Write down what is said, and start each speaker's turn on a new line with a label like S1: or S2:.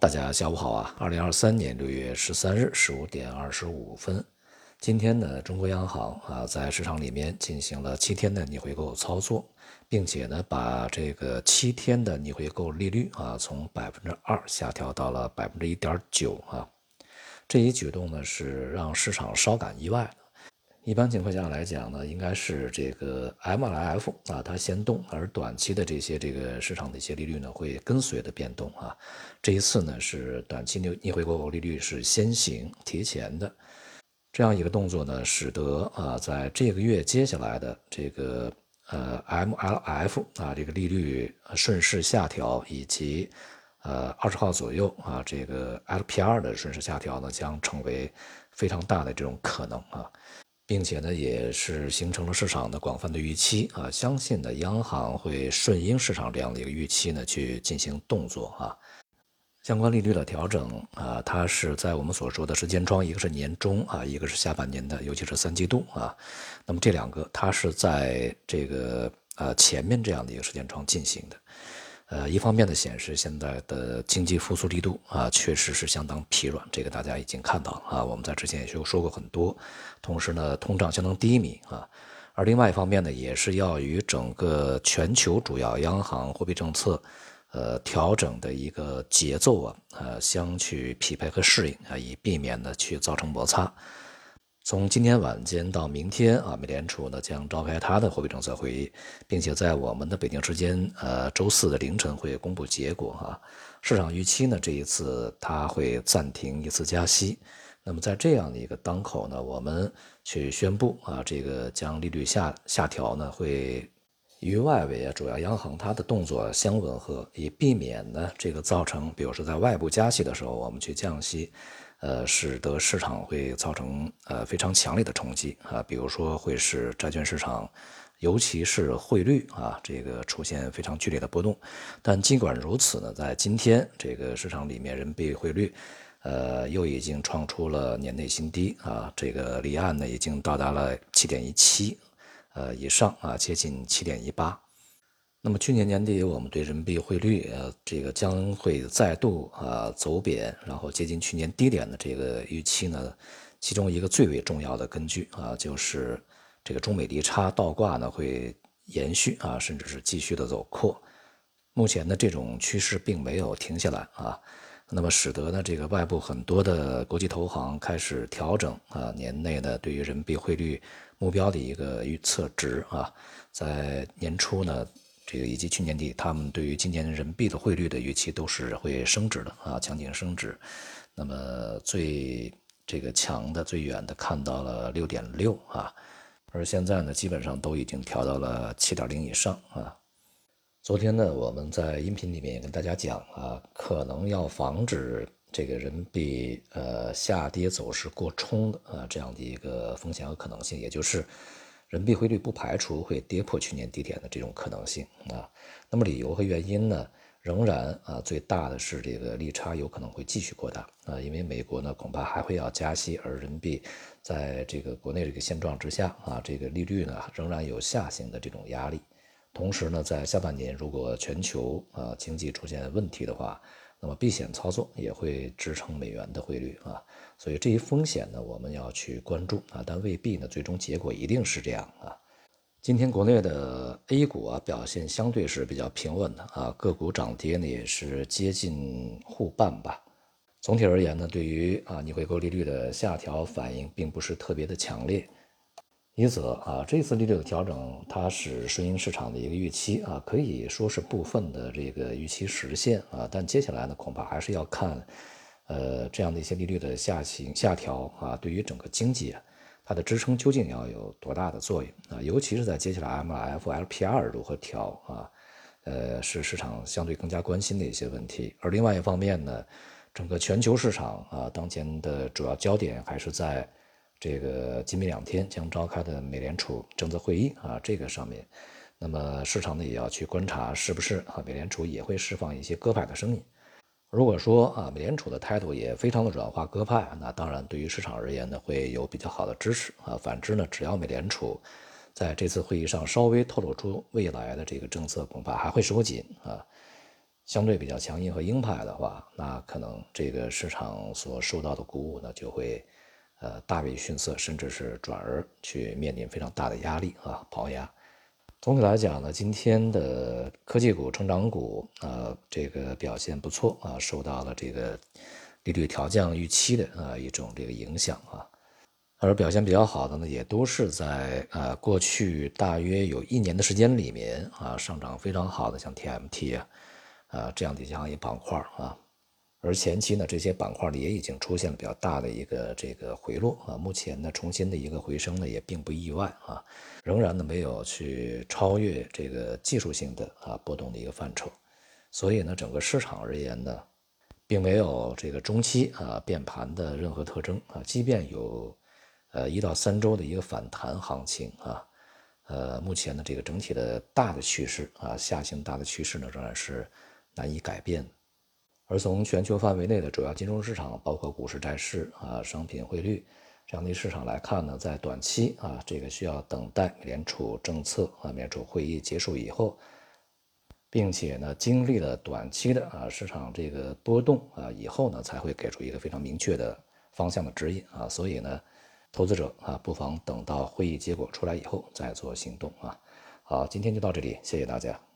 S1: 大家下午好啊！二零二三年六月十三日十五点二十五分，今天呢，中国央行啊在市场里面进行了七天的逆回购操作，并且呢，把这个七天的逆回购利率啊从百分之二下调到了百分之一点九啊。这一举动呢是让市场稍感意外的。一般情况下来讲呢，应该是这个 MLF 啊，它先动，而短期的这些这个市场的一些利率呢，会跟随的变动啊。这一次呢，是短期逆逆回购利率是先行提前的，这样一个动作呢，使得啊，在这个月接下来的这个呃 MLF 啊这个利率顺势下调，以及呃二十号左右啊这个 LPR 的顺势下调呢，将成为非常大的这种可能啊。并且呢，也是形成了市场的广泛的预期啊，相信呢，央行会顺应市场这样的一个预期呢，去进行动作啊。相关利率的调整啊，它是在我们所说的时间窗，一个是年中啊，一个是下半年的，尤其是三季度啊。那么这两个，它是在这个呃前面这样的一个时间窗进行的。呃，一方面呢，显示现在的经济复苏力度啊，确实是相当疲软，这个大家已经看到了啊。我们在之前也就说过很多。同时呢，通胀相当低迷啊。而另外一方面呢，也是要与整个全球主要央行货币政策，呃，调整的一个节奏啊，呃，相去匹配和适应啊，以避免呢去造成摩擦。从今天晚间到明天啊，美联储呢将召开它的货币政策会议，并且在我们的北京时间呃周四的凌晨会公布结果啊。市场预期呢这一次它会暂停一次加息。那么在这样的一个当口呢，我们去宣布啊，这个将利率下下调呢，会与外围啊主要央行它的动作相吻合，以避免呢这个造成，比如说在外部加息的时候，我们去降息。呃，使得市场会造成呃非常强烈的冲击啊，比如说会使债券市场，尤其是汇率啊，这个出现非常剧烈的波动。但尽管如此呢，在今天这个市场里面，人民币汇率，呃，又已经创出了年内新低啊，这个离岸呢已经到达了七点一七，呃以上啊，接近七点一八。那么去年年底，我们对人民币汇率，呃，这个将会再度啊走贬，然后接近去年低点的这个预期呢，其中一个最为重要的根据啊，就是这个中美利差倒挂呢会延续啊，甚至是继续的走扩。目前呢，这种趋势并没有停下来啊，那么使得呢，这个外部很多的国际投行开始调整啊年内呢对于人民币汇率目标的一个预测值啊，在年初呢。这个以及去年底，他们对于今年人民币的汇率的预期都是会升值的啊，强劲升值。那么最这个强的、最远的看到了六点六啊，而现在呢，基本上都已经调到了七点零以上啊。昨天呢，我们在音频里面也跟大家讲啊，可能要防止这个人民币呃下跌走势过冲的啊这样的一个风险和可能性，也就是。人民币汇率不排除会跌破去年低点的这种可能性啊。那么理由和原因呢，仍然啊最大的是这个利差有可能会继续扩大啊，因为美国呢恐怕还会要加息，而人民币在这个国内这个现状之下啊，这个利率呢仍然有下行的这种压力。同时呢，在下半年如果全球啊经济出现问题的话，那么避险操作也会支撑美元的汇率啊。所以这一风险呢，我们要去关注啊，但未必呢，最终结果一定是这样啊。今天国内的 A 股啊表现相对是比较平稳的啊，个股涨跌呢也是接近互半吧。总体而言呢，对于啊逆回购利率的下调反应并不是特别的强烈。因此啊，这次利率的调整它是顺应市场的一个预期啊，可以说是部分的这个预期实现啊，但接下来呢，恐怕还是要看。呃，这样的一些利率的下行下调啊，对于整个经济啊，它的支撑究竟要有多大的作用啊？尤其是在接下来 MLF、LPR 如何调啊？呃，是市场相对更加关心的一些问题。而另外一方面呢，整个全球市场啊，当前的主要焦点还是在这个今明两天将召开的美联储政策会议啊这个上面。那么市场呢也要去观察，是不是啊美联储也会释放一些鸽派的声音。如果说啊，美联储的态度也非常的软化鸽派，那当然对于市场而言呢，会有比较好的支持啊。反之呢，只要美联储在这次会议上稍微透露出未来的这个政策，恐怕还会收紧啊。相对比较强硬和鹰派的话，那可能这个市场所受到的鼓舞呢就会呃大为逊色，甚至是转而去面临非常大的压力啊，抛压。总体来讲呢，今天的科技股、成长股啊，这个表现不错啊，受到了这个利率调降预期的啊一种这个影响啊。而表现比较好的呢，也都是在啊过去大约有一年的时间里面啊上涨非常好的，像 TMT 啊啊这样的一些行业板块啊。而前期呢，这些板块呢也已经出现了比较大的一个这个回落啊，目前呢重新的一个回升呢也并不意外啊，仍然呢没有去超越这个技术性的啊波动的一个范畴，所以呢整个市场而言呢，并没有这个中期啊变盘的任何特征啊，即便有呃一到三周的一个反弹行情啊，呃目前呢这个整体的大的趋势啊下行大的趋势呢仍然是难以改变。而从全球范围内的主要金融市场，包括股市、债市啊、商品汇率这样的市场来看呢，在短期啊，这个需要等待美联储政策啊，美联储会议结束以后，并且呢，经历了短期的啊市场这个波动啊以后呢，才会给出一个非常明确的方向的指引啊。所以呢，投资者啊，不妨等到会议结果出来以后再做行动啊。好，今天就到这里，谢谢大家。